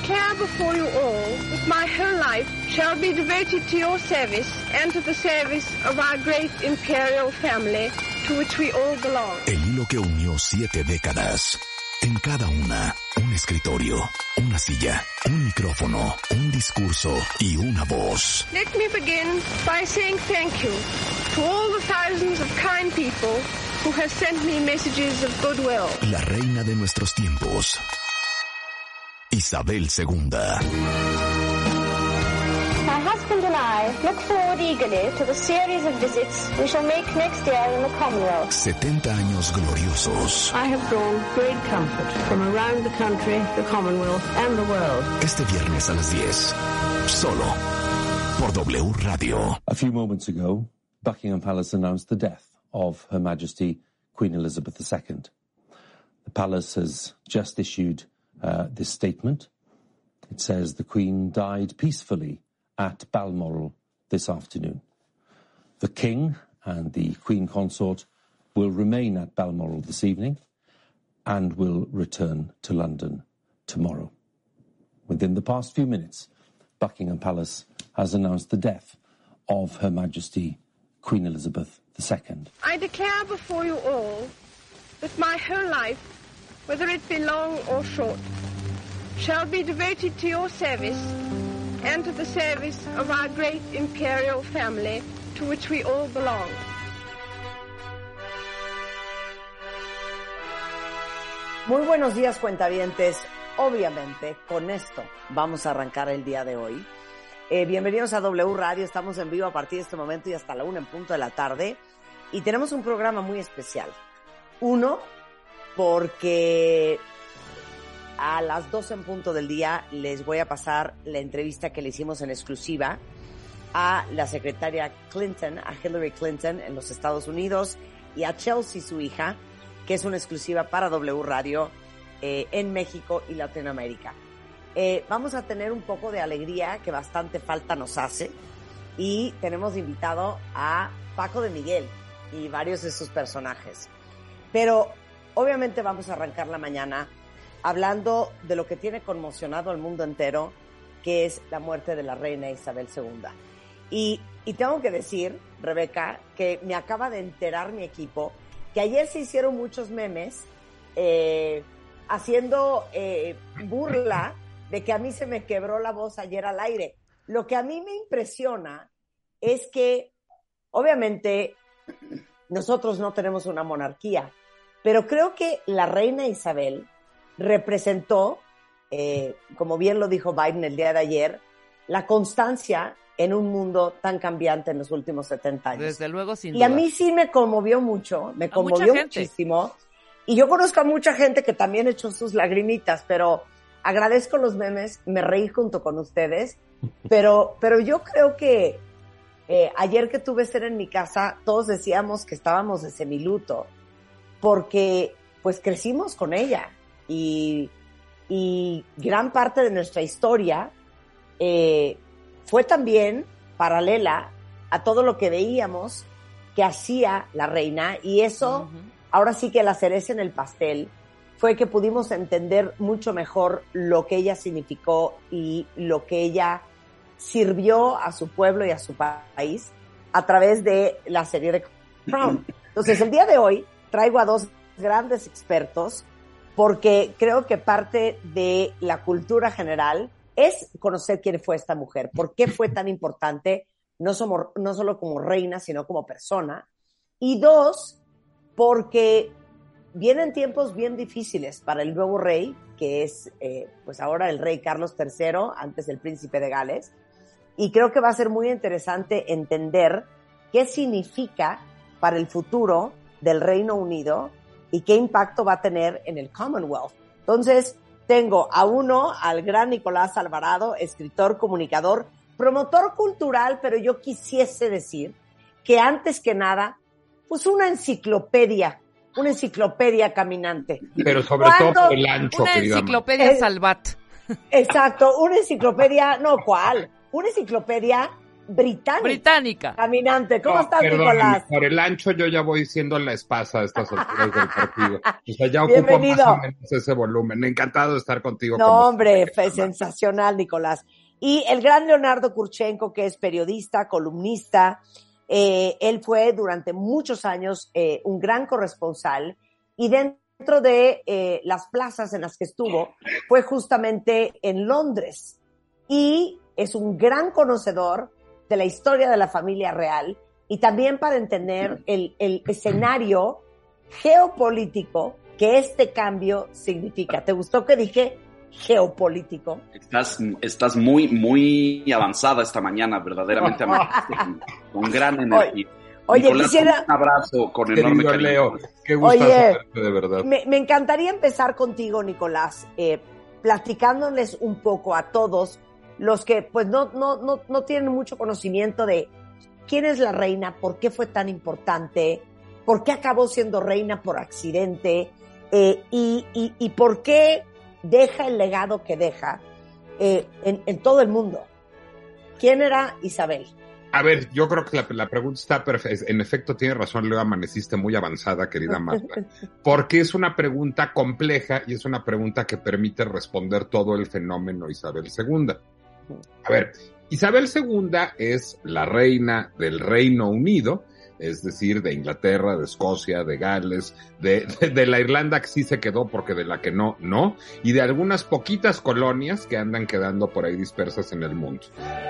declare before you all that my whole life shall be devoted to your service and to the service of our great imperial family to which we all belong. El hilo que unió siete décadas. En cada una, un escritorio, una silla, un micrófono, un discurso y una voz. Let me begin by saying thank you to all the thousands of kind people who have sent me messages of goodwill. La reina de nuestros tiempos. Isabel II. My husband and I look forward eagerly to the series of visits we shall make next year in the Commonwealth. 70 años gloriosos. I have drawn great comfort from around the country, the Commonwealth and the world. Este viernes a las 10. Solo por W Radio. A few moments ago, Buckingham Palace announced the death of Her Majesty Queen Elizabeth II. The palace has just issued uh, this statement. It says the Queen died peacefully at Balmoral this afternoon. The King and the Queen Consort will remain at Balmoral this evening and will return to London tomorrow. Within the past few minutes, Buckingham Palace has announced the death of Her Majesty Queen Elizabeth II. I declare before you all that my whole life, whether it be long or short, shall be devoted to your service and to the service of our great imperial family to which we all belong. Muy buenos días, cuentavientes. Obviamente, con esto vamos a arrancar el día de hoy. Eh, bienvenidos a W Radio. Estamos en vivo a partir de este momento y hasta la una en punto de la tarde. Y tenemos un programa muy especial. Uno, porque a las 12 en punto del día les voy a pasar la entrevista que le hicimos en exclusiva a la secretaria Clinton, a Hillary Clinton en los Estados Unidos y a Chelsea, su hija, que es una exclusiva para W Radio eh, en México y Latinoamérica. Eh, vamos a tener un poco de alegría que bastante falta nos hace y tenemos invitado a Paco de Miguel y varios de sus personajes. Pero obviamente vamos a arrancar la mañana hablando de lo que tiene conmocionado al mundo entero, que es la muerte de la reina Isabel II. Y, tengo que decir, Rebeca, que me acaba de enterar mi equipo que ayer se hicieron muchos memes eh, haciendo eh, burla de que a mí se me quebró la voz ayer al aire. Lo que a mí me impresiona es que, obviamente, nosotros no tenemos una monarquía, pero creo que la reina Isabel representó, eh, como bien lo dijo Biden el día de ayer, la constancia en un mundo tan cambiante en los últimos 70 años. Desde luego, sin Y duda. a mí sí me conmovió mucho, me A conmovió muchísimo. Y yo conozco a mucha gente que también echó sus lagrimitas, pero agradezco los memes, me reí junto con ustedes, pero, pero yo creo que eh, ayer que tuve estar en mi casa, todos decíamos que estábamos de semiluto, porque pues crecimos con ella. Y, y gran parte de nuestra historia eh, fue también paralela a todo lo que veíamos que hacía la reina. Y eso, ahora sí que la cereza en el pastel, fue que pudimos entender mucho mejor lo que ella significó y lo que ella sirvió a su pueblo y a su pa- país a través de la serie de Crown. Entonces, el día de hoy traigo a dos grandes expertos porque creo que parte de la cultura general es conocer quién fue esta mujer, por qué fue tan importante, no, somos, no solo como reina, sino como persona. Y dos, porque vienen tiempos bien difíciles para el nuevo rey, que es eh, pues ahora el rey Carlos III, antes el príncipe de Gales. Y creo que va a ser muy interesante entender qué significa para el futuro del Reino Unido y qué impacto va a tener en el Commonwealth. Entonces, tengo a uno, al gran Nicolás Alvarado, escritor, comunicador, promotor cultural, pero yo quisiese decir que antes que nada, pues una enciclopedia, una enciclopedia caminante. Pero sobre todo por el ancho, Una enciclopedia Salvat. Exacto, una enciclopedia, no, ¿cuál? Una enciclopedia británica. Británica. Caminante. ¿Cómo No, estás, Nicolás? Por el ancho yo ya voy siendo la espasa a estas alturas del partido. O sea, ya ocupo Bienvenido. más o menos ese volumen. Encantado de estar contigo. No, como hombre, fue sensacional, Nicolás. Y el gran Leonardo Kurchenko, que es periodista, columnista, eh, él fue durante muchos años eh, un gran corresponsal y dentro de eh, las plazas en las que estuvo fue justamente en Londres. Y es un gran conocedor de la historia de la familia real y también para entender el, el escenario geopolítico que este cambio significa. ¿Te gustó que dije geopolítico? Estás, estás muy, muy avanzada esta mañana, verdaderamente con, con gran energía. Oye, Nicolás, quisiera- Un abrazo con enorme Querido cariño. Leo, qué gusto Oye, verte de verdad. Me, me encantaría empezar contigo, Nicolás, eh, platicándoles un poco a todos los que pues no, no, no, no tienen mucho conocimiento de quién es la reina, por qué fue tan importante, por qué acabó siendo reina por accidente eh, y, y- y por qué deja el legado que deja eh, en, en todo el mundo. ¿Quién era Isabel? A ver, yo creo que la, la pregunta está perfecta. En efecto, tiene razón, Leo, amaneciste muy avanzada, querida Marta. Porque es una pregunta compleja y es una pregunta que permite responder todo el fenómeno Isabel II. A ver, Isabel II es la reina del Reino Unido, es decir, de Inglaterra, de Escocia, de Gales, de, de, de la Irlanda que sí se quedó porque de la que no, no, y de algunas poquitas colonias que andan quedando por ahí dispersas en el mundo.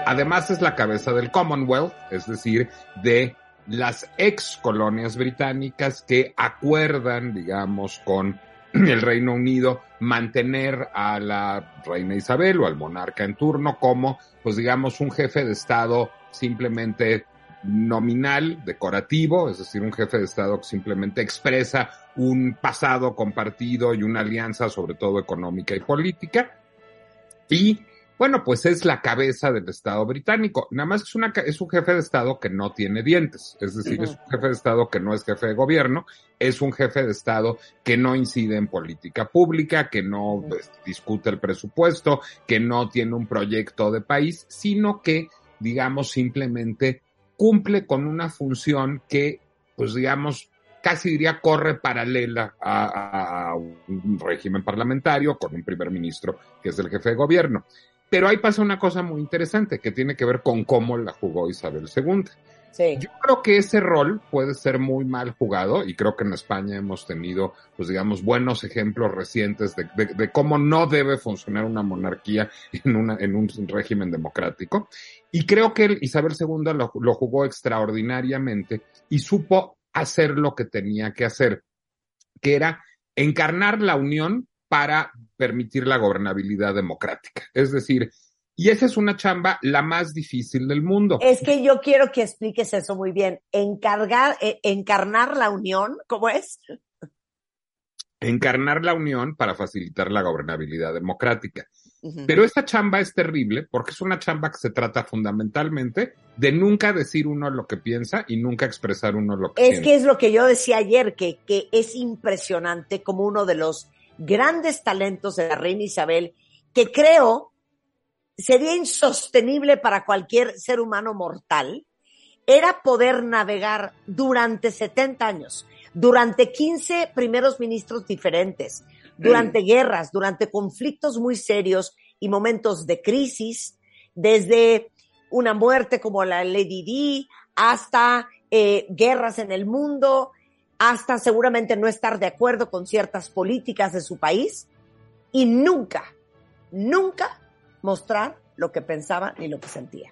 Además es la cabeza del Commonwealth, es decir, de las ex colonias británicas que acuerdan, digamos, con el Reino Unido mantener a la reina Isabel o al monarca en turno como, pues digamos, un jefe de Estado simplemente nominal, decorativo, es decir, un jefe de Estado que simplemente expresa un pasado compartido y una alianza, sobre todo económica y política. Y bueno, pues es la cabeza del Estado británico. Nada más es, una, es un jefe de Estado que no tiene dientes. Es decir, es un jefe de Estado que no es jefe de gobierno. Es un jefe de Estado que no incide en política pública, que no pues, discute el presupuesto, que no tiene un proyecto de país, sino que, digamos, simplemente cumple con una función que, pues digamos, casi diría corre paralela a un régimen parlamentario con un primer ministro que es el jefe de gobierno. Pero ahí pasa una cosa muy interesante que tiene que ver con cómo la jugó Isabel II. Sí. Yo creo que ese rol puede ser muy mal jugado y creo que en España hemos tenido, pues digamos, buenos ejemplos recientes de, de- de cómo no debe funcionar una monarquía en, una, en un régimen democrático. Y creo que el- Isabel II lo, lo jugó extraordinariamente y supo hacer lo que tenía que hacer, que era encarnar la unión para permitir la gobernabilidad democrática. Es decir, y esa es una chamba la más difícil del mundo. Es que yo quiero que expliques eso muy bien. Encargar, eh, encarnar la unión, ¿cómo es? encarnar la unión para facilitar la gobernabilidad democrática. Pero esta chamba es terrible porque es una chamba que se trata fundamentalmente de nunca decir uno lo que piensa y nunca expresar uno lo que Es siente. que es lo que yo decía ayer, que, que es impresionante como uno de los grandes talentos de la reina Isabel, que creo sería insostenible para cualquier ser humano mortal, era poder navegar durante 70 años, durante 15 primeros ministros diferentes, durante guerras, durante conflictos muy serios y momentos de crisis, desde una muerte como la Lady Di hasta eh, guerras en el mundo, hasta seguramente no estar de acuerdo con ciertas políticas de su país y nunca, nunca mostrar lo que pensaba ni lo que sentía.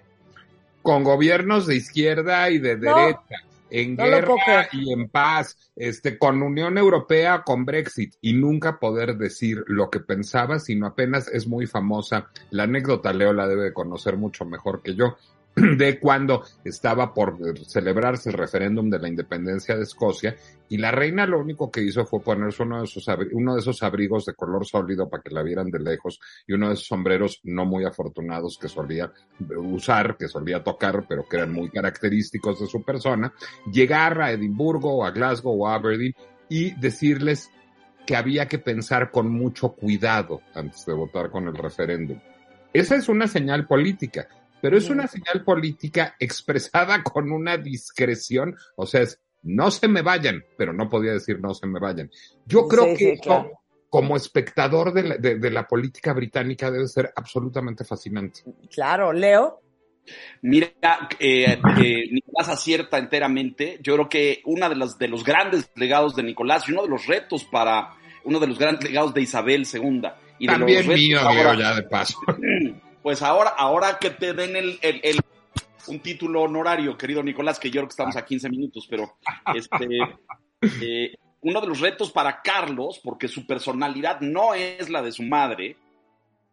Con gobiernos de izquierda y de No, derecha, en no guerra y en paz, este, con Unión Europea, con Brexit, y nunca poder decir lo que pensaba, sino apenas es muy famosa. La anécdota Leo la debe de conocer mucho mejor que yo, de cuando estaba por celebrarse el referéndum de la independencia de Escocia y la reina lo único que hizo fue ponerse uno de, esos abrigos de color sólido para que la vieran de lejos y uno de esos sombreros no muy afortunados que solía usar, que solía tocar, pero que eran muy característicos de su persona, llegar a Edimburgo o a Glasgow o a Aberdeen y decirles que había que pensar con mucho cuidado antes de votar con el referéndum. Esa es una señal política. Pero es una señal política expresada con una discreción, o sea, es no se me vayan, pero no podía decir no se me vayan. Yo creo Sí, que sí, esto, claro. como espectador de la, de- de la política británica debe ser absolutamente fascinante. Claro, Leo. Mira, eh, eh, Nicolás acierta enteramente. Yo creo que uno de los, de los grandes legados de Nicolás y uno de los retos para uno de los grandes legados de Isabel II. Y de También los retos mío, ahora- ya de paso. Pues ahora, ahora que te den el, el- el- un título honorario, querido Nicolás, que yo creo que estamos a 15 minutos, pero este, eh, uno de los retos para Carlos, porque su personalidad no es la de su madre,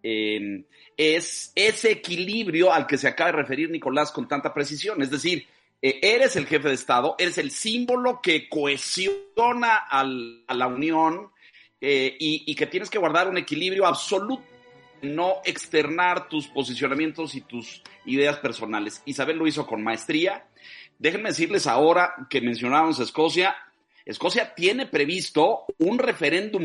eh, es ese equilibrio al que se acaba de referir Nicolás con tanta precisión. Es decir, eh, eres el jefe de Estado, eres el símbolo que cohesiona al- a la Unión y, y que tienes que guardar un equilibrio absoluto, no externar tus posicionamientos y tus ideas personales. Isabel lo hizo con maestría. Déjenme decirles ahora que mencionábamos Escocia. Escocia tiene previsto un referéndum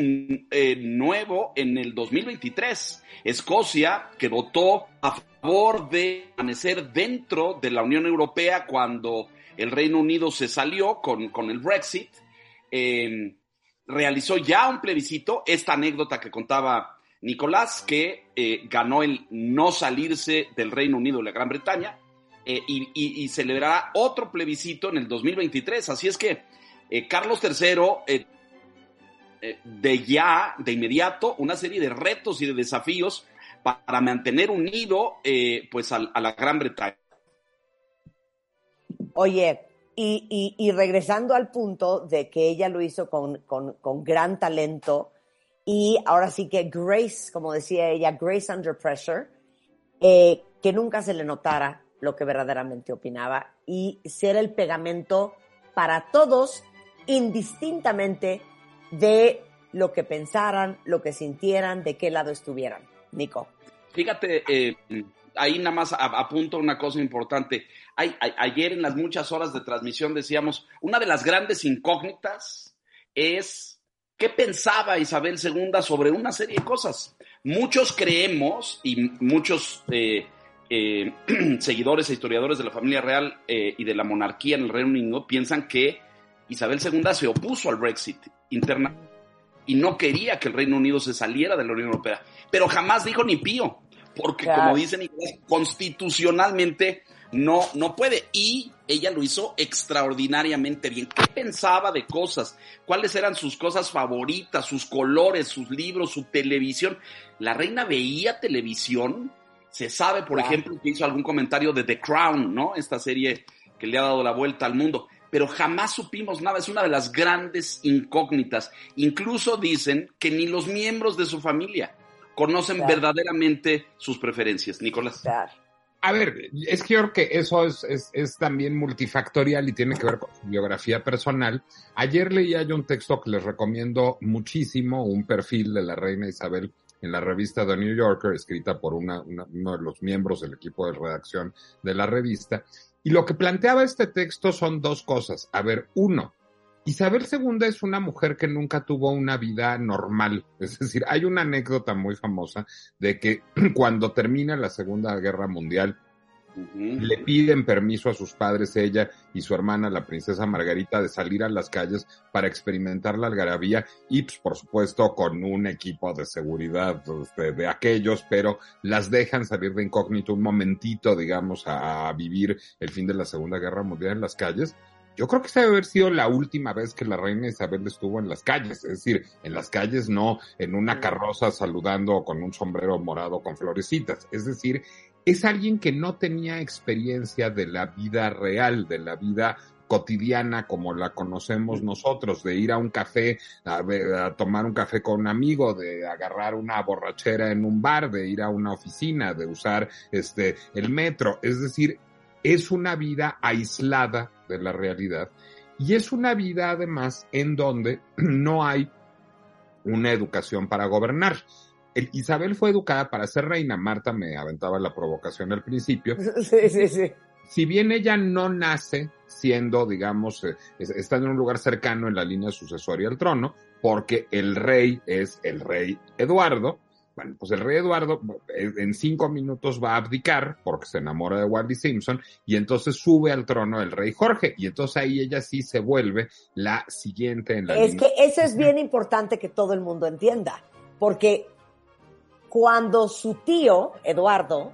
eh, nuevo en el 2023. Escocia, que votó a favor de permanecer dentro de la Unión Europea cuando el Reino Unido se salió con, con el Brexit, eh, realizó ya un plebiscito, esta anécdota que contaba Nicolás, que eh, ganó el no salirse del Reino Unido de la Gran Bretaña, eh, y, celebrará otro plebiscito en el 2023. Así es que eh, Carlos III, de ya, de inmediato, una serie de retos y de desafíos pa- para mantener unido pues al- a, la Gran Bretaña. Oye, y, y- y regresando al punto de que ella lo hizo con, con- con gran talento y ahora sí que Grace, como decía ella, Grace under pressure, eh, que nunca se le notara lo que verdaderamente opinaba y ser el pegamento para todos indistintamente de lo que pensaran, lo que sintieran, de qué lado estuvieran. Nico. Fíjate, eh, ahí nada más apunto una cosa importante. Ay- a- ayer en las muchas horas de transmisión decíamos, una de las grandes incógnitas es qué pensaba Isabel II sobre una serie de cosas. Muchos creemos y muchos eh, eh, seguidores e historiadores de la familia real eh, y de la monarquía en el Reino Unido piensan que Isabel II se opuso al Brexit interna y no quería que el Reino Unido se saliera de la Unión Europea, pero jamás dijo ni pío, porque Claro. como dice Nicolás, constitucionalmente no, no puede. Y ella lo hizo extraordinariamente bien. ¿Qué pensaba de cosas? ¿Cuáles eran sus cosas favoritas, sus colores, sus libros, su televisión? La reina veía televisión. Se sabe, por ejemplo, que hizo algún comentario de The Crown, ¿no? Esta serie que le ha dado la vuelta al mundo. Pero jamás supimos nada. Es una de las grandes incógnitas. Incluso dicen que ni los miembros de su familia conocen Claro. verdaderamente sus preferencias. Nicolás. Claro. A ver, es que yo creo que eso es, es, es también multifactorial y tiene que ver con biografía personal. Ayer leía yo un texto que les recomiendo muchísimo, un perfil de la reina Isabel en la revista The New Yorker, escrita por una- uno de los miembros del equipo de redacción de la revista. Y lo que planteaba este texto son dos cosas. A ver, uno, Isabel II es una mujer que nunca tuvo una vida normal. Es decir, hay una anécdota muy famosa de que cuando termina la Segunda Guerra Mundial, le piden permiso a sus padres, ella y su hermana, la princesa Margarita, de salir a las calles para experimentar la algarabía y, pues, por supuesto, con un equipo de seguridad este, de aquellos, pero las dejan salir de incógnito un momentito, digamos, a, a vivir el fin de la Segunda Guerra Mundial en las calles. Yo creo que esa debe haber sido la última vez que la reina Isabel estuvo en las calles, es decir, en las calles no en una carroza saludando con un sombrero morado con florecitas, es decir, es alguien que no tenía experiencia de la vida real, de la vida cotidiana como la conocemos nosotros, de ir a un café, a, a tomar un café con un amigo, de agarrar una borrachera en un bar, de ir a una oficina, de usar este el metro, es decir, es una vida aislada de la realidad y es una vida además en donde no hay una educación para gobernar. El- Isabel fue educada para ser reina. Marta me aventaba la provocación al principio. Sí, sí, sí. Si bien ella no nace siendo, digamos, eh, es- está en un lugar cercano en la línea sucesoria al trono, porque el rey es el rey Eduardo, Bueno, pues el rey Eduardo eh, en cinco minutos va a abdicar porque se enamora de Wally Simpson y entonces sube al trono el rey Jorge y entonces ahí ella sí se vuelve la siguiente en la Es que eso es bien importante que todo el mundo entienda, porque cuando su tío, Eduardo,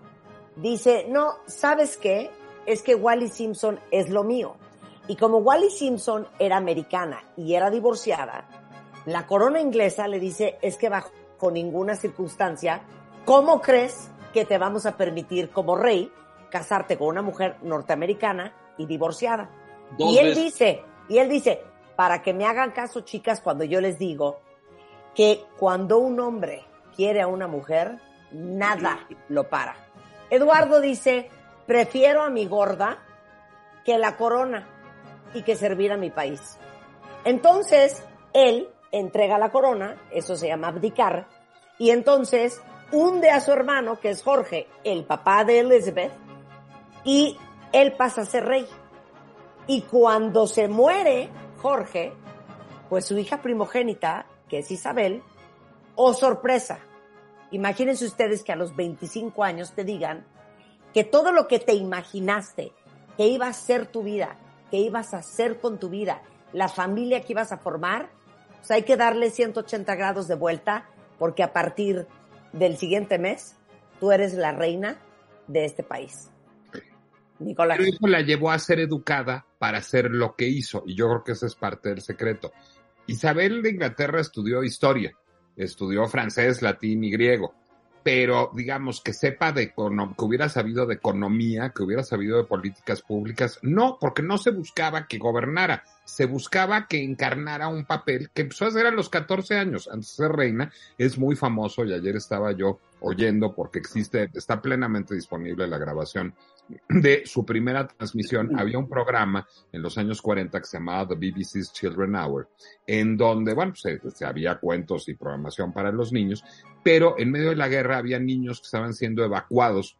dice, no, ¿sabes qué? Es que Wally Simpson es lo mío. Y como Wally Simpson era americana y era divorciada, la corona inglesa le dice, es que bajo ninguna circunstancia, ¿cómo crees que te vamos a permitir como rey casarte con una mujer norteamericana y divorciada? Dos y él veces. dice, y él dice, para que me hagan caso, chicas, cuando yo les digo que cuando un hombre quiere a una mujer, nada lo para. Eduardo dice, prefiero a mi gorda que la corona y que servir a mi país. Entonces, él entrega la corona, eso se llama abdicar, y entonces hunde a su hermano, que es Jorge, el papá de Elizabeth, y él pasa a ser rey. Y cuando se muere Jorge, pues su hija primogénita, que es Isabel, oh sorpresa, imagínense ustedes que a los 25 años te digan que todo lo que te imaginaste que iba a ser tu vida, que ibas a hacer con tu vida, la familia que ibas a formar, hay que darle 180 grados de vuelta porque a partir del siguiente mes tú eres la reina de este país. Nicolás. Pero eso la llevó a ser educada para hacer lo que hizo, y yo creo que ese es parte del secreto. Isabel de Inglaterra estudió historia, estudió francés, latín y griego, pero digamos que sepa de que hubiera sabido de economía, que hubiera sabido de políticas públicas, no, porque no se buscaba que gobernara, se buscaba que encarnara un papel que empezó a hacer a los 14 años, antes de ser reina, es muy famoso y ayer estaba yo oyendo porque existe, está plenamente disponible la grabación de su primera transmisión, había un programa en los años 40 que se llamaba The BBC's Children Hour, en donde, bueno, se, se había cuentos y programación para los niños, pero en medio de la guerra había niños que estaban siendo evacuados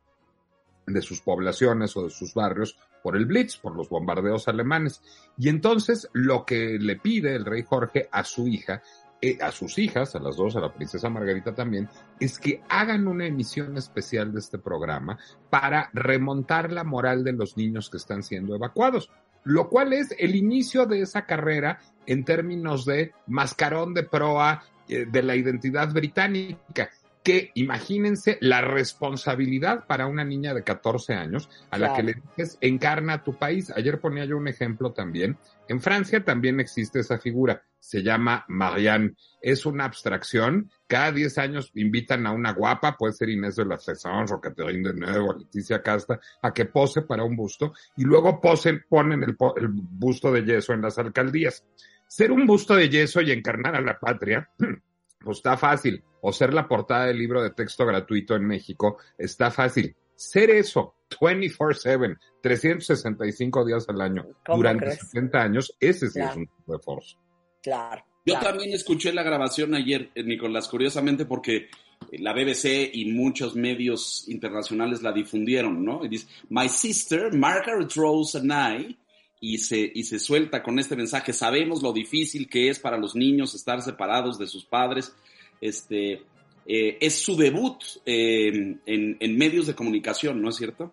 de sus poblaciones o de sus barrios por el Blitz, por los bombardeos alemanes. Y entonces lo que le pide el rey Jorge a su hija, eh, a sus hijas, a las dos, a la princesa Margarita también, es que hagan una emisión especial de este programa para remontar la moral de los niños que están siendo evacuados, lo cual es el inicio de esa carrera en términos de mascarón de proa eh, de la identidad británica que imagínense la responsabilidad para una niña de 14 años a la Claro. que le dices encarna a tu país. Ayer ponía yo un ejemplo también. En Francia también existe esa figura. Se llama Marianne. Es una abstracción. Cada 10 años invitan a una guapa, puede ser Inés de la Fessons o Catherine de Nuevo, Leticia Casta, a que pose para un busto y luego posen, ponen el, el busto de yeso en las alcaldías. Ser un busto de yeso y encarnar a la patria pues está fácil. O ser la portada del libro de texto gratuito en México, está fácil. Ser eso 24/7, 365 días al año, ¿Cómo durante crees? 70 años, ese sí Claro. es un tipo de esfuerzo. Claro. Yo claro. también escuché la grabación ayer, eh, Nicolás, curiosamente porque eh, la BBC y muchos medios internacionales la difundieron, ¿no? Y dice, My sister, Margaret Rose and I, y se, y se suelta con este mensaje, sabemos lo difícil que es para los niños estar separados de sus padres, este, eh, es su debut eh, en, en medios de comunicación, ¿no es cierto?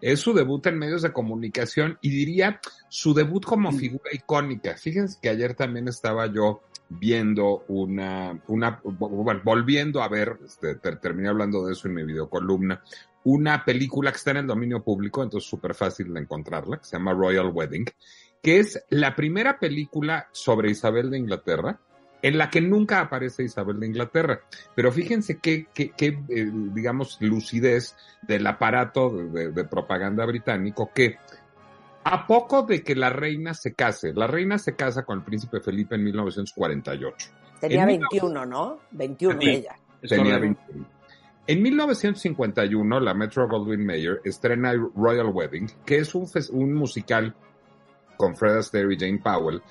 Es su debut en medios de comunicación y diría su debut como figura icónica. Fíjense que ayer también estaba yo viendo una, una bueno, volviendo a ver, este, ter- terminé hablando de eso en mi videocolumna, una película que está en el dominio público, entonces súper fácil de encontrarla, que se llama Royal Wedding, que es la primera película sobre Isabel de Inglaterra, en la que nunca aparece Isabel de Inglaterra. Pero fíjense qué, qué, qué, eh, digamos, lucidez del aparato de, de- de propaganda británico que a poco de que la reina se case, la reina se casa con el príncipe Felipe en 1948. Tenía En 21, ¿no? 21 Sí. ella. Tenía correcto. 21. En 1951, la Metro Goldwyn Mayer estrena Royal Wedding, que es un musical con Fred Astaire y Jane Powell,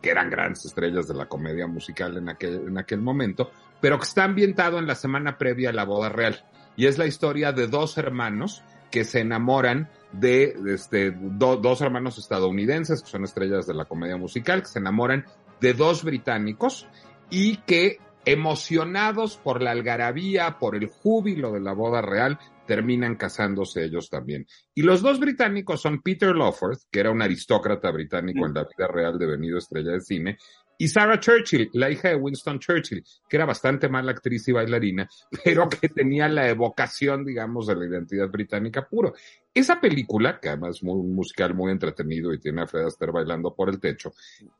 que eran grandes estrellas de la comedia musical en aquel, en aquel momento, pero que está ambientado en la semana previa a la boda real. Y es la historia de dos hermanos que se enamoran de este, do- dos hermanos estadounidenses, que son estrellas de la comedia musical, que se enamoran de dos británicos y que emocionados por la algarabía, por el júbilo de la boda real, terminan casándose ellos también. Y los dos británicos son Peter Lawford, que era un aristócrata británico en la vida real devenido estrella de cine, y Sarah Churchill, la hija de Winston Churchill, que era bastante mala actriz y bailarina, pero que tenía la evocación, digamos, de la identidad británica puro. Esa película, que además es muy un musical muy entretenido y tiene a Fred Astaire bailando por el techo,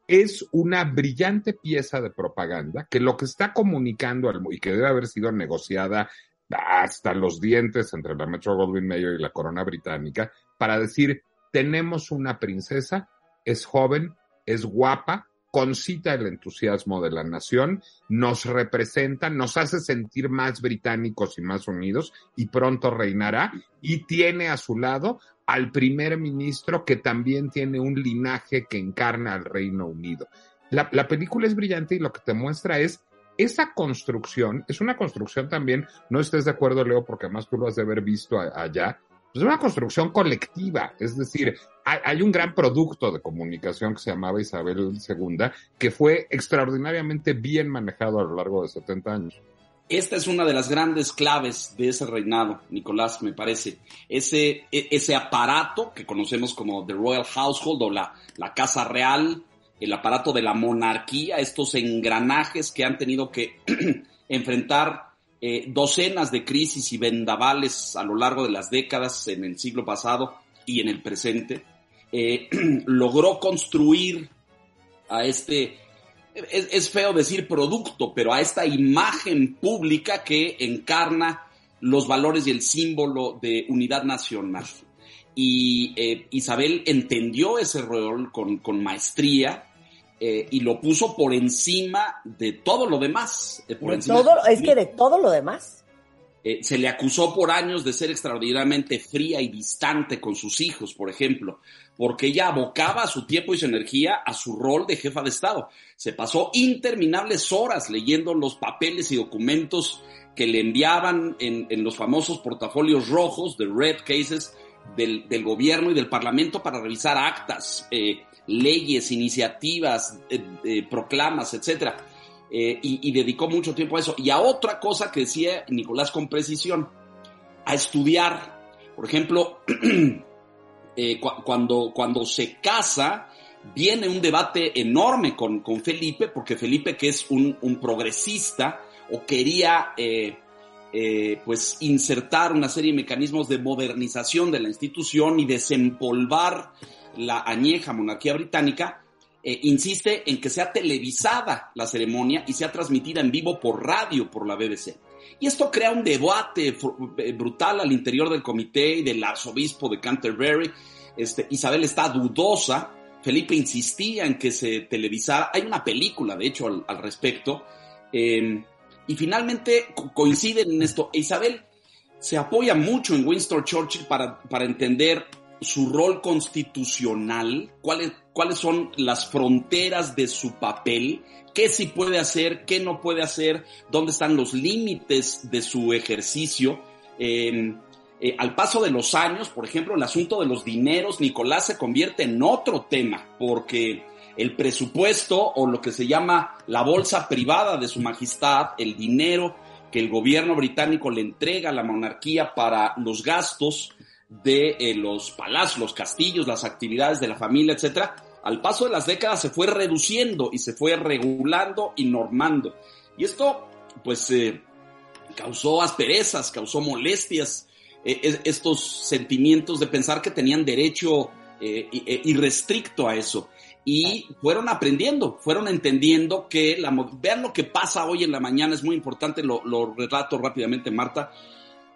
es una brillante pieza de propaganda que lo que está comunicando al, y que debe haber sido negociada hasta los dientes entre la Metro Goldwyn Mayer y la corona británica para decir, tenemos una princesa, es joven, es guapa, concita el entusiasmo de la nación, nos representa, nos hace sentir más británicos y más unidos y pronto reinará y tiene a su lado al primer ministro que también tiene un linaje que encarna al Reino Unido. La, la película es brillante y lo que te muestra es esa construcción, es una construcción también, no estés de acuerdo Leo, porque además tú lo has de haber visto allá, es una construcción colectiva, es decir, hay, un gran producto de comunicación que se llamaba Isabel II, que fue extraordinariamente bien manejado a lo largo de 70 años. Esta es una de las grandes claves de ese reinado, Nicolás, me parece. Ese, e, ese aparato que conocemos como The Royal Household o la, la Casa Real, el aparato de la monarquía, estos engranajes que han tenido que enfrentar eh, docenas de crisis y vendavales a lo largo de las décadas en el siglo pasado y en el presente, eh, logró construir a este, es, feo decir producto, pero a esta imagen pública que encarna los valores y el símbolo de unidad nacional. Y eh, Isabel entendió ese rol con, con maestría, eh, y lo puso por encima de todo lo demás. Eh, todo, es que de todo lo demás. Eh, se le acusó por años de ser extraordinariamente fría y distante con sus hijos, por ejemplo, porque ella abocaba su tiempo y su energía a su rol de jefa de Estado. Se pasó interminables horas leyendo los papeles y documentos que le enviaban en, los famosos portafolios rojos de Red Cases del, gobierno y del Parlamento para revisar actas, leyes, iniciativas, eh, eh, proclamas, etcétera. Eh, y, dedicó mucho tiempo a eso. Y a otra cosa que decía Nicolás con precisión, a estudiar. Por ejemplo, cuando, cuando se casa, viene un debate enorme con, con Felipe, porque Felipe, que es un, un progresista, o quería pues insertar una serie de mecanismos de modernización de la institución y desempolvar la añeja monarquía británica, eh, insiste en que sea televisada la ceremonia y sea transmitida en vivo por radio por la BBC. Y esto crea un debate eh, brutal al interior del comité y del arzobispo de Canterbury. Este, Isabel está dudosa. Felipe insistía en que se televisara. Hay una película, de hecho, al, respecto. Em, y finalmente coinciden en esto. Isabel se apoya mucho en Winston Churchill para, para entender su rol constitucional, cuáles, cuáles son las fronteras de su papel, qué sí puede hacer, qué no puede hacer, dónde están los límites de su ejercicio. Em, eh, al paso de los años, por ejemplo, el asunto de los dineros, Nicolás se convierte en otro tema, porque el presupuesto o lo que se llama la bolsa privada de su majestad, el dinero que el gobierno británico le entrega a la monarquía para los gastos, de eh, los palacios, los castillos, las actividades de la familia, etcétera, al paso de las décadas se fue reduciendo y se fue regulando y normando. Y esto, pues, eh, causó asperezas, causó molestias, eh, estos sentimientos de pensar que tenían derecho irrestricto a eso. Y fueron aprendiendo, fueron entendiendo que la, vean lo que pasa hoy en la mañana, es muy importante, lo, lo relato rápidamente, Marta.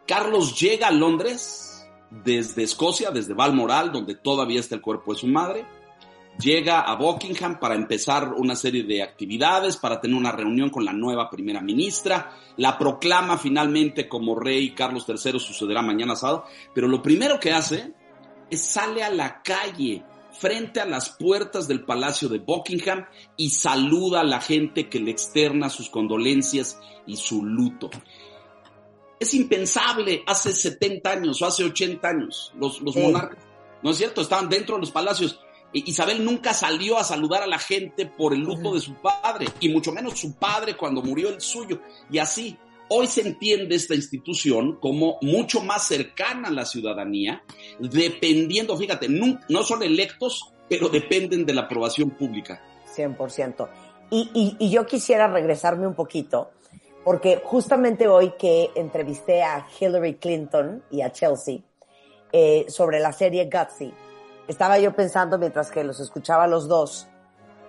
Carlos llega a Londres, desde Escocia, desde Balmoral, donde todavía está el cuerpo de su madre. Llega a Buckingham para empezar una serie de actividades, para tener una reunión con la nueva primera ministra. La proclama finalmente como rey Carlos III, sucederá mañana sábado. Pero lo primero que hace es sale a la calle frente a las puertas del Palacio de Buckingham y saluda a la gente que le externa sus condolencias y su luto es impensable hace 70 años o hace 80 años. Los, monarcas, ¿no es cierto? Estaban dentro de los palacios. Isabel nunca salió a saludar a la gente por el luto de su padre, y mucho menos su padre cuando murió el suyo. Y así, hoy se entiende esta institución como mucho más cercana a la ciudadanía, dependiendo, fíjate, no, no son electos, pero dependen de la aprobación pública. 100%. Y, y, y yo quisiera regresarme un poquito, porque justamente hoy que entrevisté a Hillary Clinton y a Chelsea eh, sobre la serie Gutsy, estaba yo pensando mientras que los escuchaba los dos,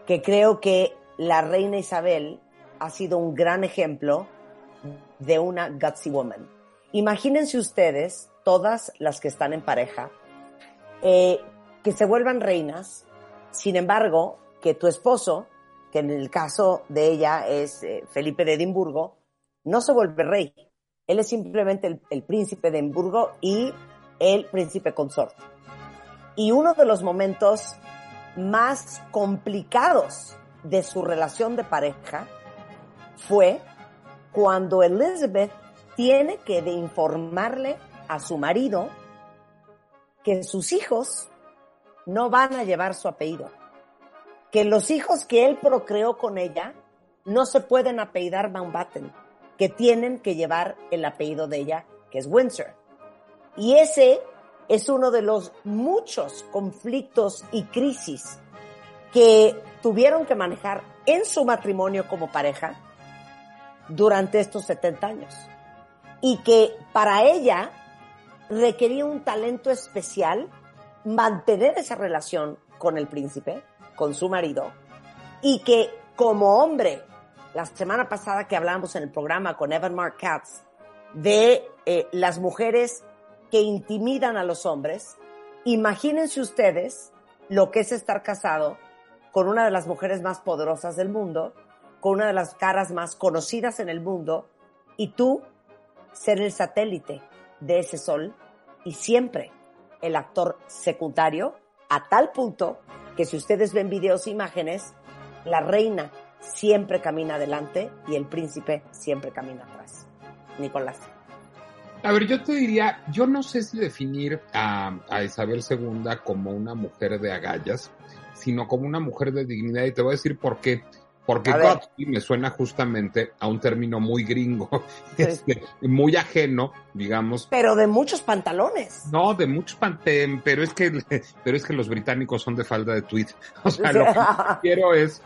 que creo que la reina Isabel ha sido un gran ejemplo de una gutsy woman. Imagínense ustedes, todas las que están en pareja, eh, que se vuelvan reinas, sin embargo, que tu esposo, que en el caso de ella es eh, Felipe de Edimburgo, no se vuelve rey. Él es simplemente el, príncipe de Edimburgo y el príncipe consorte. Y uno de los momentos más complicados de su relación de pareja fue cuando Elizabeth tiene que informarle a su marido que sus hijos no van a llevar su apellido, que los hijos que él procreó con ella no se pueden apellidar Mountbatten, que tienen que llevar el apellido de ella, que es Windsor. Y ese es uno de los muchos conflictos y crisis que tuvieron que manejar en su matrimonio como pareja durante estos 70 años. Y que para ella requería un talento especial mantener esa relación con el príncipe, con su marido, y que como hombre, la semana pasada que hablamos en el programa con Evan Mark Katz, de eh, las mujeres que intimidan a los hombres, imagínense ustedes lo que es estar casado con una de las mujeres más poderosas del mundo, con una de las caras más conocidas en el mundo, y tú ser el satélite de ese sol y siempre el actor secundario, a tal punto que si ustedes ven videos e imágenes, la reina siempre camina adelante y el príncipe siempre camina atrás. Nicolás. A ver, yo te diría, yo no sé si definir a, a Isabel II como una mujer de agallas, sino como una mujer de dignidad, y te voy a decir por qué. Porque me suena justamente a un término muy gringo, este, muy ajeno, digamos. Pero de muchos pantalones. No, de muchos pantalones, pero es que, pero es que los británicos son de falda de tweet. O sea, lo que quiero es,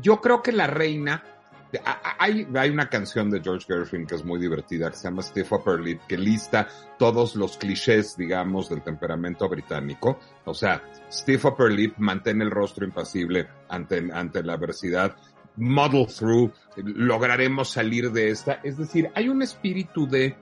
yo creo que la reina, hay, hay una canción de George Gershwin que es muy divertida, que se llama Stiff Upper Lip, que lista todos los clichés, digamos, del temperamento británico. O sea, Stiff Upper Lip mantén el rostro impasible ante, ante la adversidad. Muddle through, lograremos salir de esta. Es decir, hay un espíritu de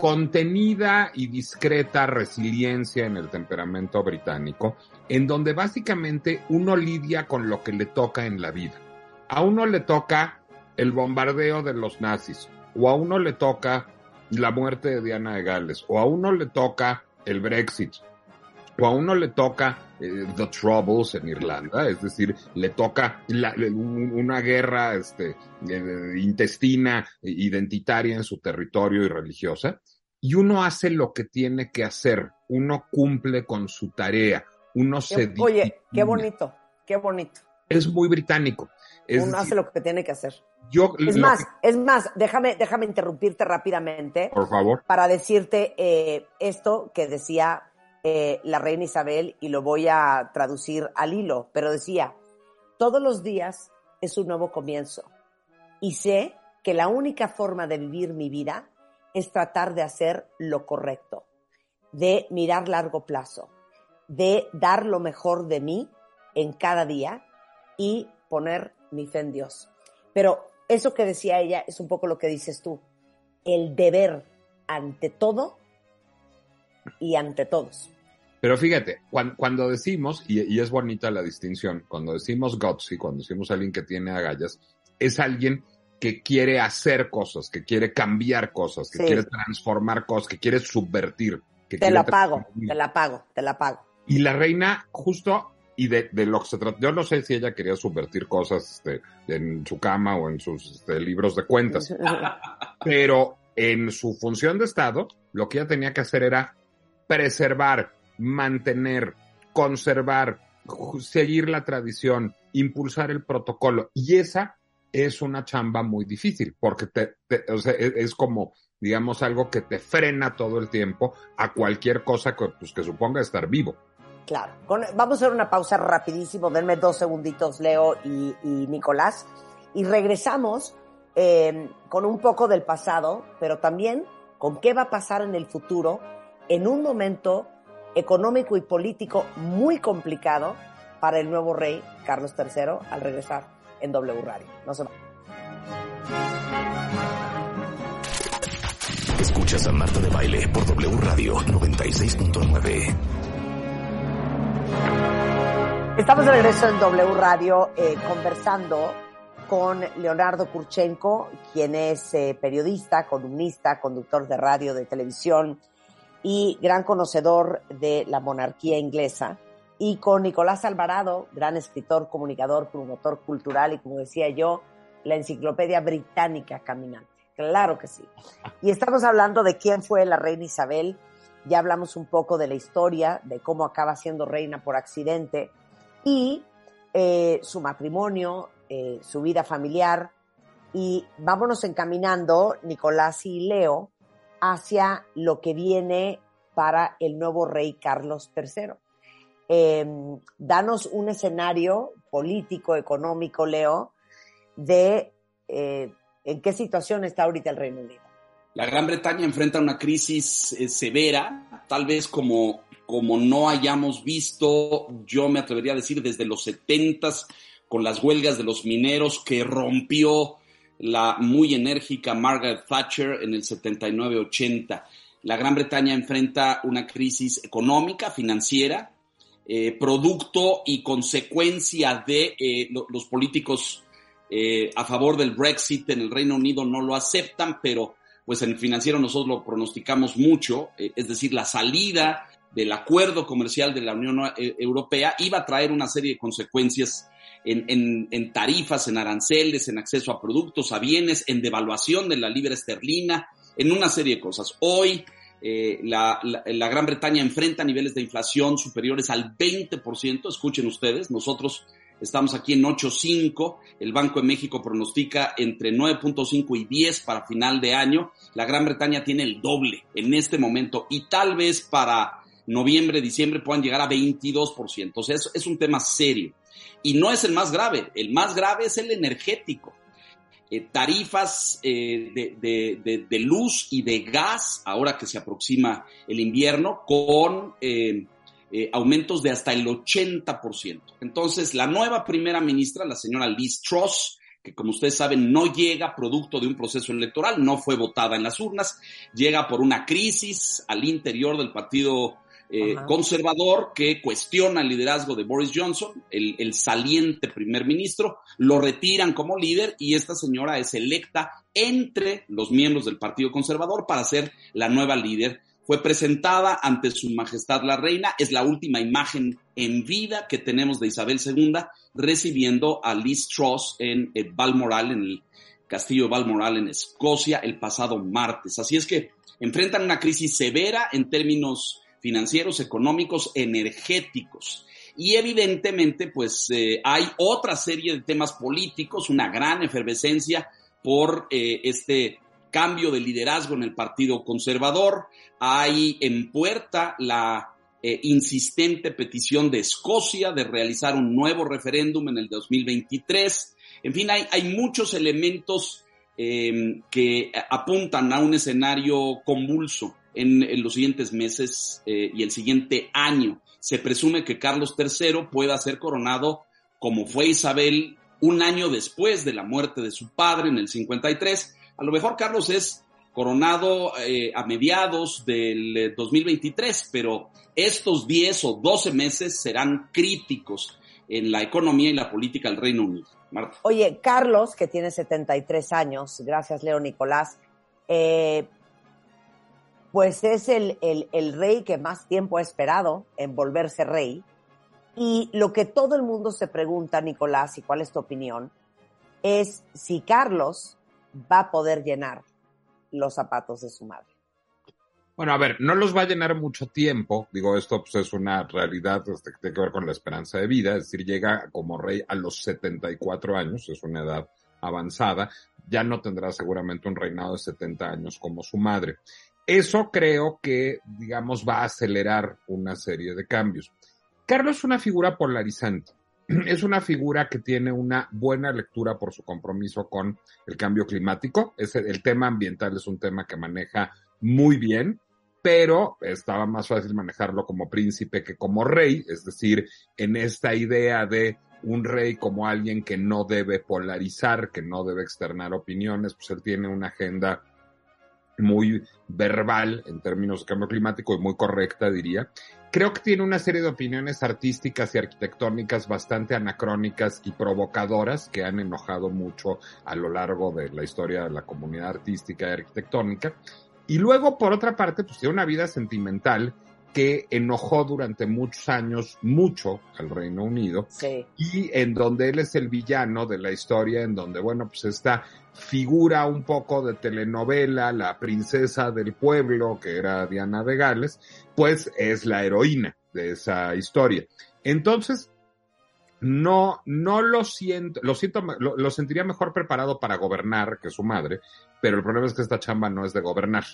contenida y discreta resiliencia en el temperamento británico, en donde básicamente uno lidia con lo que le toca en la vida. A uno le toca el bombardeo de los nazis, o a uno le toca la muerte de Diana de Gales, o a uno le toca el Brexit, o a uno le toca eh, The Troubles en Irlanda, es decir, le toca la, una guerra este, eh, intestina, identitaria en su territorio y religiosa, y uno hace lo que tiene que hacer, uno cumple con su tarea, uno se... Oye, qué bonito, qué bonito. Es muy británico. Es uno decir, hace lo que tiene que hacer. Yo, es más, que- es más, déjame, déjame interrumpirte rápidamente por favor. para decirte eh, esto que decía eh, la reina Isabel y lo voy a traducir al hilo, pero decía, todos los días es un nuevo comienzo y sé que la única forma de vivir mi vida es tratar de hacer lo correcto, de mirar largo plazo, de dar lo mejor de mí en cada día y poner mi fe en Dios. Pero eso que decía ella es un poco lo que dices tú, el deber ante todo y ante todos. Pero fíjate, cuando, cuando decimos, y, y es bonita la distinción, cuando decimos gutsy, cuando decimos alguien que tiene agallas, es alguien que quiere hacer cosas, que quiere cambiar cosas, que Sí. quiere transformar cosas, que quiere subvertir. Que Te la pago, te la pago, te la pago. Y la reina, justo, y de, de lo que se trata, yo no sé si ella quería subvertir cosas este, en su cama o en sus este, libros de cuentas, pero en su función de Estado, lo que ella tenía que hacer era preservar, mantener, conservar, seguir la tradición, impulsar el protocolo. Y esa es una chamba muy difícil, porque te, o sea, es, como, digamos, algo que te frena todo el tiempo a cualquier cosa que, pues, suponga estar vivo. Claro. Vamos a hacer una pausa rapidísimo, denme dos segunditos, Leo y, y Nicolás, y regresamos eh, con un poco del pasado, pero también con qué va a pasar en el futuro en un momento económico y político muy complicado para el nuevo rey Carlos III al regresar en W Radio. No se va. Escuchas a Marta de Baile por W Radio 96.9. Estamos de regreso en W Radio eh, conversando con Leonardo Kurchenko, quien es eh, periodista, columnista, conductor de radio, de televisión y gran conocedor de la monarquía inglesa, y con Nicolás Alvarado, gran escritor, comunicador, promotor cultural y, como decía yo, la enciclopedia británica caminante. Claro que sí. Y estamos hablando de quién fue la reina Isabel. Ya hablamos un poco de la historia, de cómo acaba siendo reina por accidente y eh, su matrimonio, eh, su vida familiar. Y vámonos encaminando, Nicolás y Leo, hacia lo que viene para el nuevo rey Carlos III. Eh, danos un escenario político, económico, Leo, de eh, en qué situación está ahorita el Reino Unido. La Gran Bretaña enfrenta una crisis eh, severa, tal vez como, como no hayamos visto, yo me atrevería a decir, desde los 70 con las huelgas de los mineros que rompió la muy enérgica Margaret Thatcher en el 79-80. La Gran Bretaña enfrenta una crisis económica, financiera, eh, producto y consecuencia de eh, lo, los políticos eh, a favor del Brexit en el Reino Unido no lo aceptan, pero pues en el financiero nosotros lo pronosticamos mucho, es decir, la salida del acuerdo comercial de la Unión Europea iba a traer una serie de consecuencias en, en, en, tarifas, en aranceles, en acceso a productos, a bienes, en devaluación de la libra esterlina, en una serie de cosas. Hoy eh, la, la, la, Gran Bretaña enfrenta niveles de inflación superiores al 20%, escuchen ustedes, nosotros estamos aquí en 8.5, el Banco de México pronostica entre 9.5 y 10 para final de año, la Gran Bretaña tiene el doble en este momento y tal vez para noviembre, diciembre puedan llegar a 22%, o sea, es, es un tema serio. Y no es el más grave, el más grave es el energético. Eh, tarifas eh, de, de, de, luz y de gas, ahora que se aproxima el invierno, con eh, aumentos de hasta el 80%. Entonces, la nueva primera ministra, la señora Liz Truss, que como ustedes saben no llega producto de un proceso electoral, no fue votada en las urnas, llega por una crisis al interior del partido eh, conservador que cuestiona el liderazgo de Boris Johnson, el, el, saliente primer ministro, lo retiran como líder y esta señora es electa entre los miembros del Partido Conservador para ser la nueva líder. Fue presentada ante su majestad la reina, es la última imagen en vida que tenemos de Isabel II recibiendo a Liz Truss en, en Balmoral, en el castillo de Balmoral en Escocia el pasado martes. Así es que enfrentan una crisis severa en términos financieros, económicos, energéticos. Y evidentemente, pues eh, hay otra serie de temas políticos, una gran efervescencia por eh, este cambio de liderazgo en el Partido Conservador. Hay en puerta la eh, insistente petición de Escocia de realizar un nuevo referéndum en el 2023. En fin, hay, hay muchos elementos eh, que apuntan a un escenario convulso en, en los siguientes meses eh, y el siguiente año. Se presume que Carlos III pueda ser coronado como fue Isabel un año después de la muerte de su padre en el 53. A lo mejor Carlos es coronado eh, a mediados del 2023, pero estos 10 o 12 meses serán críticos en la economía y la política del Reino Unido. Marta. Oye, Carlos, que tiene 73 años, gracias Leo Nicolás, eh, pues es el, el, rey que más tiempo ha esperado en volverse rey. Y lo que todo el mundo se pregunta, Nicolás, y cuál es tu opinión, es si Carlos va a poder llenar los zapatos de su madre. Bueno, a ver, no los va a llenar mucho tiempo. Digo, esto pues, es una realidad este, que tiene que ver con la esperanza de vida. Es decir, llega como rey a los 74 años, es una edad avanzada. Ya no tendrá seguramente un reinado de 70 años como su madre. Eso creo que, digamos, va a acelerar una serie de cambios. Carlos es una figura polarizante. Es una figura que tiene una buena lectura por su compromiso con el cambio climático. el tema ambiental es un tema que maneja muy bien, pero estaba más fácil manejarlo como príncipe que como rey, es decir, en esta idea de un rey como alguien que no debe polarizar, que no debe externar opiniones, pues él tiene una agenda muy verbal en términos de cambio climático y muy correcta, diría. Creo que tiene una serie de opiniones artísticas y arquitectónicas bastante anacrónicas y provocadoras que han enojado mucho a lo largo de la historia de la comunidad artística y arquitectónica. Y luego, por otra parte, pues tiene una vida sentimental que enojó durante muchos años mucho al Reino Unido y en donde él es el villano de la historia, en donde, bueno, pues esta figura un poco de telenovela, la princesa del pueblo, que era Diana de Gales, pues es la heroína de esa historia. Entonces, no, no lo siento, lo siento, lo, sentiría mejor preparado para gobernar que su madre, pero el problema es que esta chamba no es de gobernar,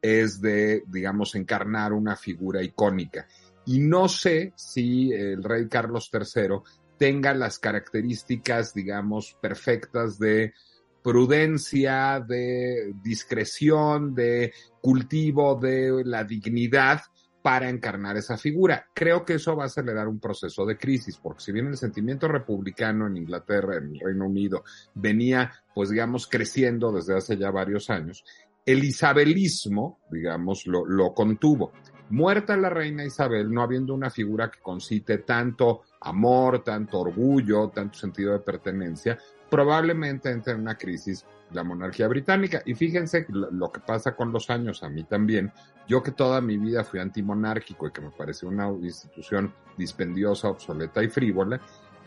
es de, digamos, encarnar una figura icónica. Y no sé si el rey Carlos III tenga las características, digamos, perfectas de prudencia, de discreción, de cultivo de la dignidad para encarnar esa figura. Creo que eso va a acelerar un proceso de crisis, porque si bien el sentimiento republicano en Inglaterra, en el Reino Unido, venía, pues digamos, creciendo desde hace ya varios años, el isabelismo, digamos, lo, lo contuvo. Muerta la reina Isabel, no habiendo una figura que concite tanto amor, tanto orgullo, tanto sentido de pertenencia, probablemente entre en una crisis la monarquía británica. Y fíjense lo, que pasa con los años, a mí también. Yo que toda mi vida fui antimonárquico y que me pareció una institución dispendiosa, obsoleta y frívola,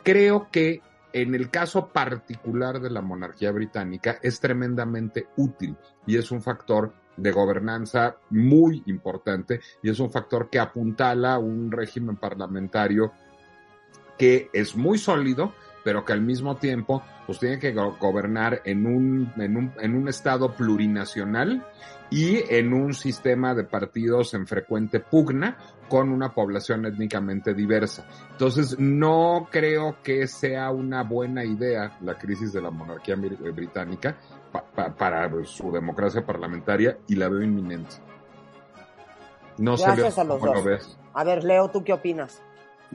creo que en el caso particular de la monarquía británica es tremendamente útil y es un factor de gobernanza muy importante y es un factor que apuntala un régimen parlamentario que es muy sólido, pero que al mismo tiempo pues tiene que gobernar en un, en un, en un estado plurinacional y en un sistema de partidos en frecuente pugna con una población étnicamente diversa. Entonces, no creo que sea una buena idea la crisis de la monarquía británica para su democracia parlamentaria y la veo inminente. No Gracias a los dos. A ver, Leo, ¿tú qué opinas?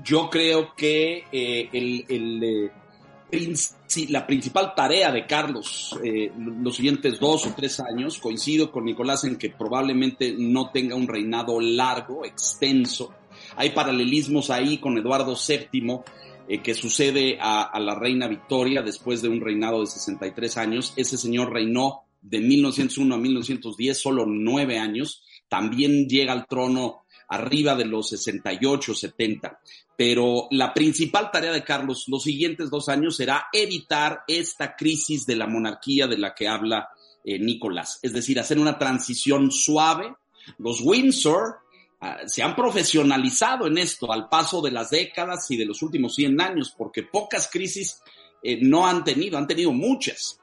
Yo creo que eh, el, el eh, la principal tarea de Carlos eh, los siguientes dos o tres años, coincido con Nicolás en que probablemente no tenga un reinado largo, extenso. Hay paralelismos ahí con Eduardo VII, eh, que sucede a, a, la reina Victoria después de un reinado de 63 años. Ese señor reinó de 1901 a 1910, solo nueve años. También llega al trono arriba de los 68, 70. Pero la principal tarea de Carlos los siguientes dos años será evitar esta crisis de la monarquía de la que habla eh, Nicolás. Es decir, hacer una transición suave. Los Windsor ah, se han profesionalizado en esto al paso de las décadas y de los últimos 100 años, porque pocas crisis eh, no han tenido, han tenido muchas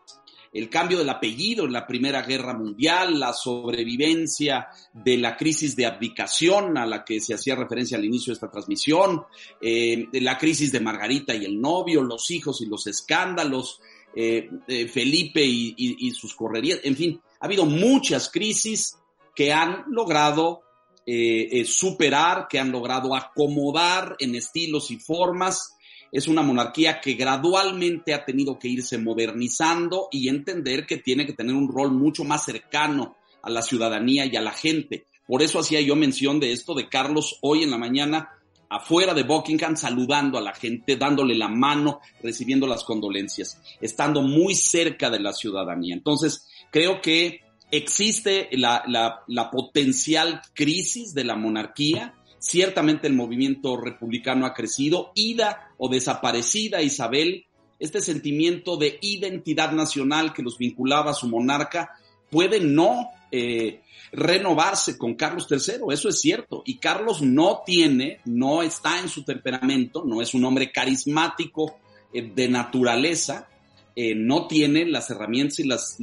el cambio del apellido en la Primera Guerra Mundial, la sobrevivencia de la crisis de abdicación a la que se hacía referencia al inicio de esta transmisión, eh, la crisis de Margarita y el novio, los hijos y los escándalos, eh, Felipe y, sus correrías, en fin, ha habido muchas crisis que han logrado eh, superar, que han logrado acomodar en estilos y formas es una monarquía que gradualmente ha tenido que irse modernizando y entender que tiene que tener un rol mucho más cercano a la ciudadanía y a la gente. Por eso hacía yo mención de esto de Carlos hoy en la mañana afuera de Buckingham saludando a la gente, dándole la mano, recibiendo las condolencias, estando muy cerca de la ciudadanía. Entonces, creo que existe la, la, la potencial crisis de la monarquía, Ciertamente el movimiento republicano ha crecido. Ida o desaparecida Isabel, este sentimiento de identidad nacional que los vinculaba a su monarca, puede no eh, renovarse con Carlos III, eso es cierto. Y Carlos no tiene, no está en su temperamento, no es un hombre carismático eh, de naturaleza, eh, no tiene las herramientas y las,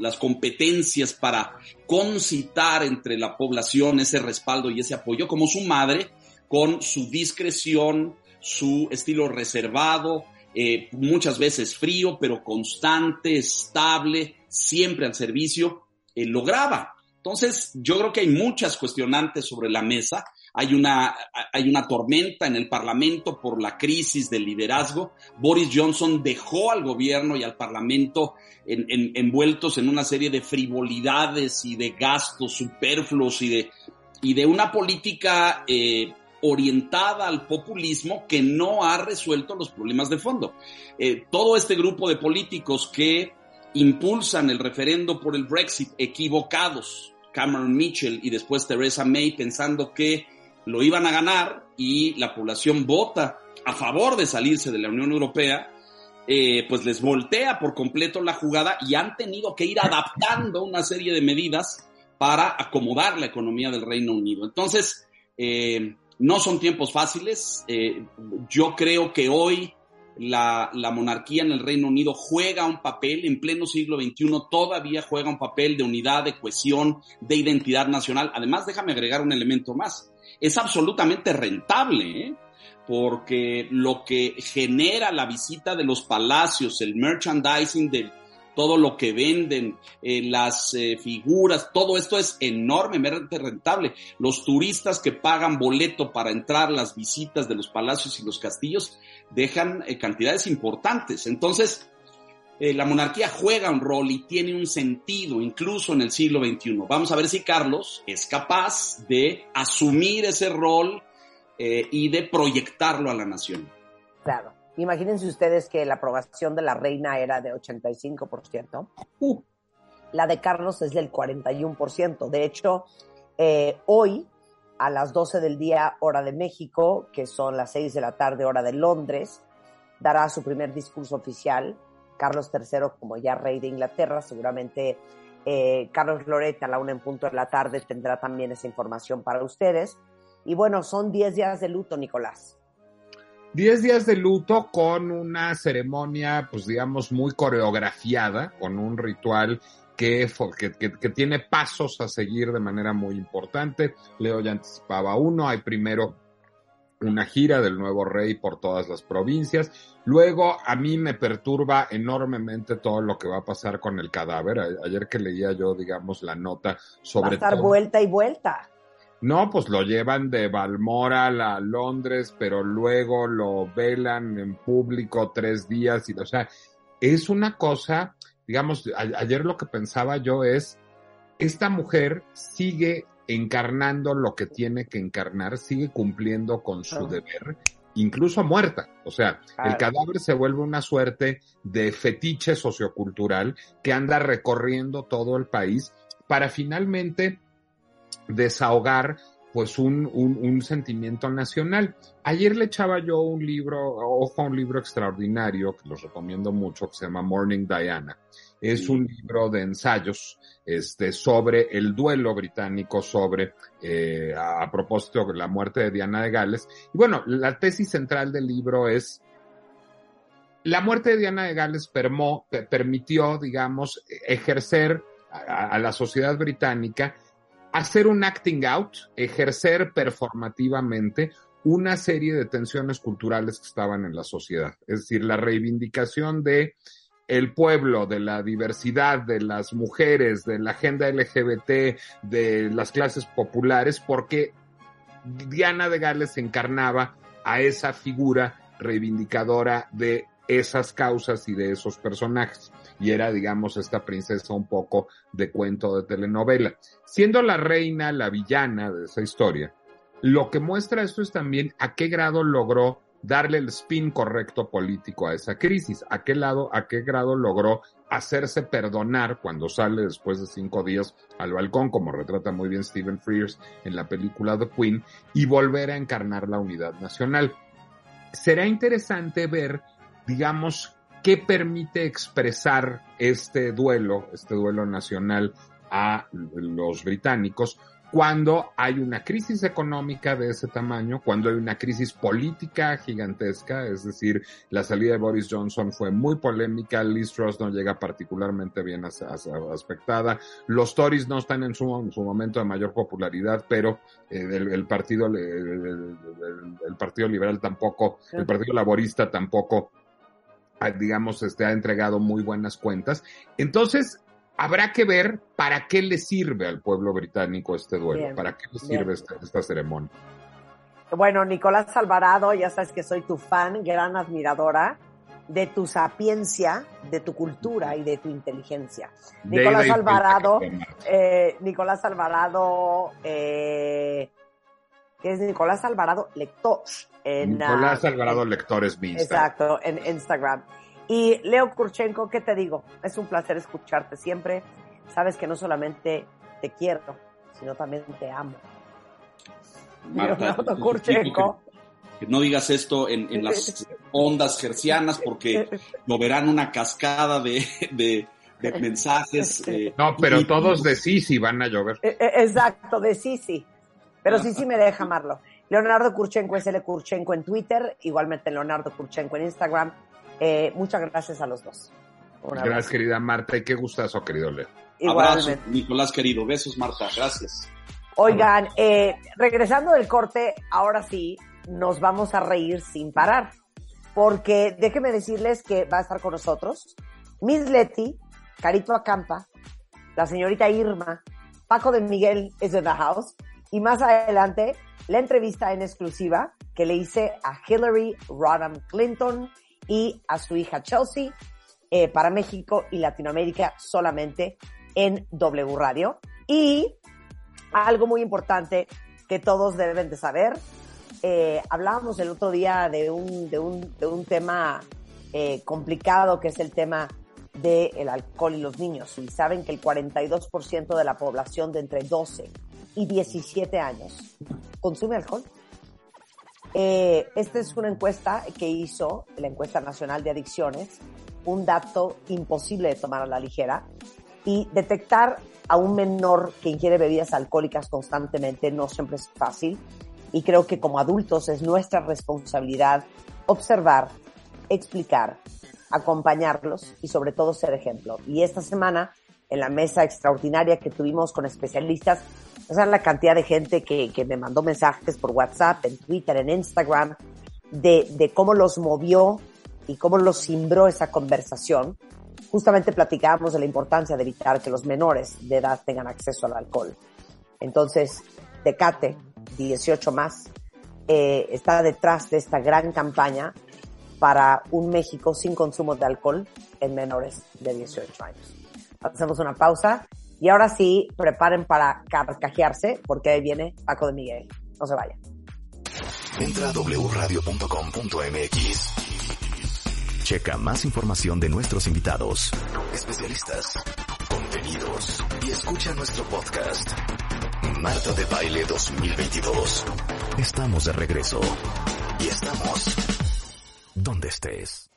las competencias para concitar entre la población ese respaldo y ese apoyo, como su madre, con su discreción, su estilo reservado, eh, muchas veces frío, pero constante, estable, siempre al servicio, eh, lograba. Entonces, yo creo que hay muchas cuestionantes sobre la mesa. Hay una, hay una tormenta en el Parlamento por la crisis del liderazgo. Boris Johnson dejó al gobierno y al Parlamento envueltos en una serie de frivolidades y de gastos superfluos y de, y de una política eh, orientada al populismo que no ha resuelto los problemas de fondo. Eh, todo este grupo de políticos que impulsan el referendo por el Brexit equivocados, Cameron Mitchell y después Theresa May pensando que lo iban a ganar y la población vota a favor de salirse de la Unión Europea, eh, pues les voltea por completo la jugada y han tenido que ir adaptando una serie de medidas para acomodar la economía del Reino Unido. Entonces, eh, no son tiempos fáciles. Eh, yo creo que hoy la, monarquía en el Reino Unido juega un papel, en pleno siglo XXI todavía juega un papel de unidad, de cohesión, de identidad nacional. Además, déjame agregar un elemento más. Es absolutamente rentable, ¿eh? porque lo que genera la visita de los palacios, el merchandising del todo lo que venden, eh, las eh, figuras, todo esto es enormemente rentable. Los turistas que pagan boleto para entrar las visitas de los palacios y los castillos dejan eh, cantidades importantes. Entonces, la monarquía juega un rol y tiene un sentido incluso en el siglo XXI. Vamos a ver si Carlos es capaz de asumir ese rol y de proyectarlo a la nación. Claro. Imagínense ustedes que la aprobación de la reina era de 85%. Uh, la de Carlos es del 41%. De hecho, eh, hoy, a las 12 del día, hora de México, que son las 6 de la tarde, hora de Londres, dará su primer discurso oficial. Carlos III, como ya rey de Inglaterra, seguramente eh, Carlos Loret a la una en punto de la tarde tendrá también esa información para ustedes. Y bueno, son 10 días de luto, Nicolás. Diez días de luto con una ceremonia, pues digamos, muy coreografiada, con un ritual que, que, tiene pasos a seguir de manera muy importante. Leo ya anticipaba uno, hay primero una gira del nuevo rey por todas las provincias. Luego a mí me perturba enormemente todo lo que va a pasar con el cadáver. ayer que leía yo, digamos, la nota sobre... Va a estar vuelta y vuelta. No, pues lo llevan de Balmoral a Londres, pero luego lo velan en público tres días y, o sea, es una cosa, digamos, ayer lo que pensaba yo es, esta mujer sigue encarnando lo que tiene que encarnar, sigue cumpliendo con su deber, incluso muerta. O sea, el cadáver se vuelve una suerte de fetiche sociocultural que anda recorriendo todo el país para finalmente desahogar pues un, un, sentimiento nacional. Ayer le echaba yo un libro, ojo a un libro extraordinario que los recomiendo mucho, que se llama Morning Diana. Es un libro de ensayos este, sobre el duelo británico, sobre, eh, a, propósito de la muerte de Diana de Gales. Y bueno, la tesis central del libro es la muerte de Diana de Gales permitió, digamos, ejercer a, la sociedad británica hacer un acting out, ejercer performativamente una serie de tensiones culturales que estaban en la sociedad. Es decir, la reivindicación de el pueblo, de la diversidad, de las mujeres, de la agenda LGBT, de las clases populares, porque Diana de Gales encarnaba a esa figura reivindicadora de esas causas y de esos personajes. Y era, digamos, esta princesa un poco de cuento de telenovela. Siendo la reina la villana de esa historia, lo que muestra esto es también a qué grado logró darle el spin correcto político a esa crisis, a qué lado, a qué grado logró hacerse perdonar cuando sale después de cinco días al balcón, como retrata muy bien Stephen Frears en la película The Queen, y volver a encarnar la unidad nacional. Será interesante ver digamos, qué permite expresar este duelo, este duelo nacional a los británicos cuando hay una crisis económica de ese tamaño, cuando hay una crisis política gigantesca, es decir, la salida de Boris Johnson fue muy polémica, Liz Truss no llega particularmente bien aspectada, los Tories no están en su, momento de mayor popularidad, pero eh, el, partido el, partido liberal tampoco, el partido laborista tampoco digamos, este, ha entregado muy buenas cuentas. Entonces, habrá que ver para qué le sirve al pueblo británico este duelo, para qué le sirve esta, ceremonia. Bueno, Nicolás Alvarado, ya sabes que soy tu fan, gran admiradora de tu sapiencia, de tu cultura y de tu inteligencia. Nicolás Alvarado, eh, Nicolás Alvarado, eh, que es Nicolás Alvarado Lector. En, Nicolás Alvarado Lectores Exacto, en Instagram. Y Leo Kurchenko, ¿qué te digo? Es un placer escucharte siempre. Sabes que no solamente te quiero, sino también te amo. Marta, Kurchenko. Que, no digas esto en, las ondas gercianas porque lo verán una cascada de, mensajes. Eh, no, pero todos de Sisi van a llover. E, e, exacto, de Sisi. Pero Sisi me deja amarlo. Leonardo Kurchenko es L. Kurchenko en Twitter, igualmente Leonardo Kurchenko en Instagram. Eh, muchas gracias a los dos. gracias, querida Marta, y qué gustazo, querido Leo. Abrazo, Nicolás, querido. Besos, Marta. Gracias. Oigan, eh, regresando del corte, ahora sí, nos vamos a reír sin parar. Porque déjenme decirles que va a estar con nosotros Miss Leti, Carito Acampa, la señorita Irma, Paco de Miguel es de The House, y más adelante la entrevista en exclusiva que le hice a Hillary Rodham Clinton, y a su hija Chelsea eh, para México y Latinoamérica solamente en W Radio. Y algo muy importante que todos deben de saber, eh, hablábamos el otro día de un, de un, de un tema eh, complicado que es el tema del alcohol y los niños. Y saben que el 42% de la población de entre 12 y 17 años consume alcohol. Eh, esta es una encuesta que hizo la encuesta nacional de adicciones, un dato imposible de tomar a la ligera y detectar a un menor que ingiere bebidas alcohólicas constantemente no siempre es fácil y creo que como adultos es nuestra responsabilidad observar, explicar, acompañarlos y sobre todo ser ejemplo. Y esta semana en la mesa extraordinaria que tuvimos con especialistas o sea, la cantidad de gente que, que me mandó mensajes por WhatsApp, en Twitter, en Instagram, de, de cómo los movió y cómo los cimbró esa conversación. Justamente platicábamos de la importancia de evitar que los menores de edad tengan acceso al alcohol. Entonces, Tecate, 18 más, eh, está detrás de esta gran campaña para un México sin consumo de alcohol en menores de 18 años. Hacemos una pausa y ahora sí, preparen para carcajearse, porque ahí viene Paco de Miguel. No se vayan. Entra a wradio.com.mx. Checa más información de nuestros invitados, especialistas, contenidos y escucha nuestro podcast. Marta de Baile 2022. Estamos de regreso. Y estamos donde estés.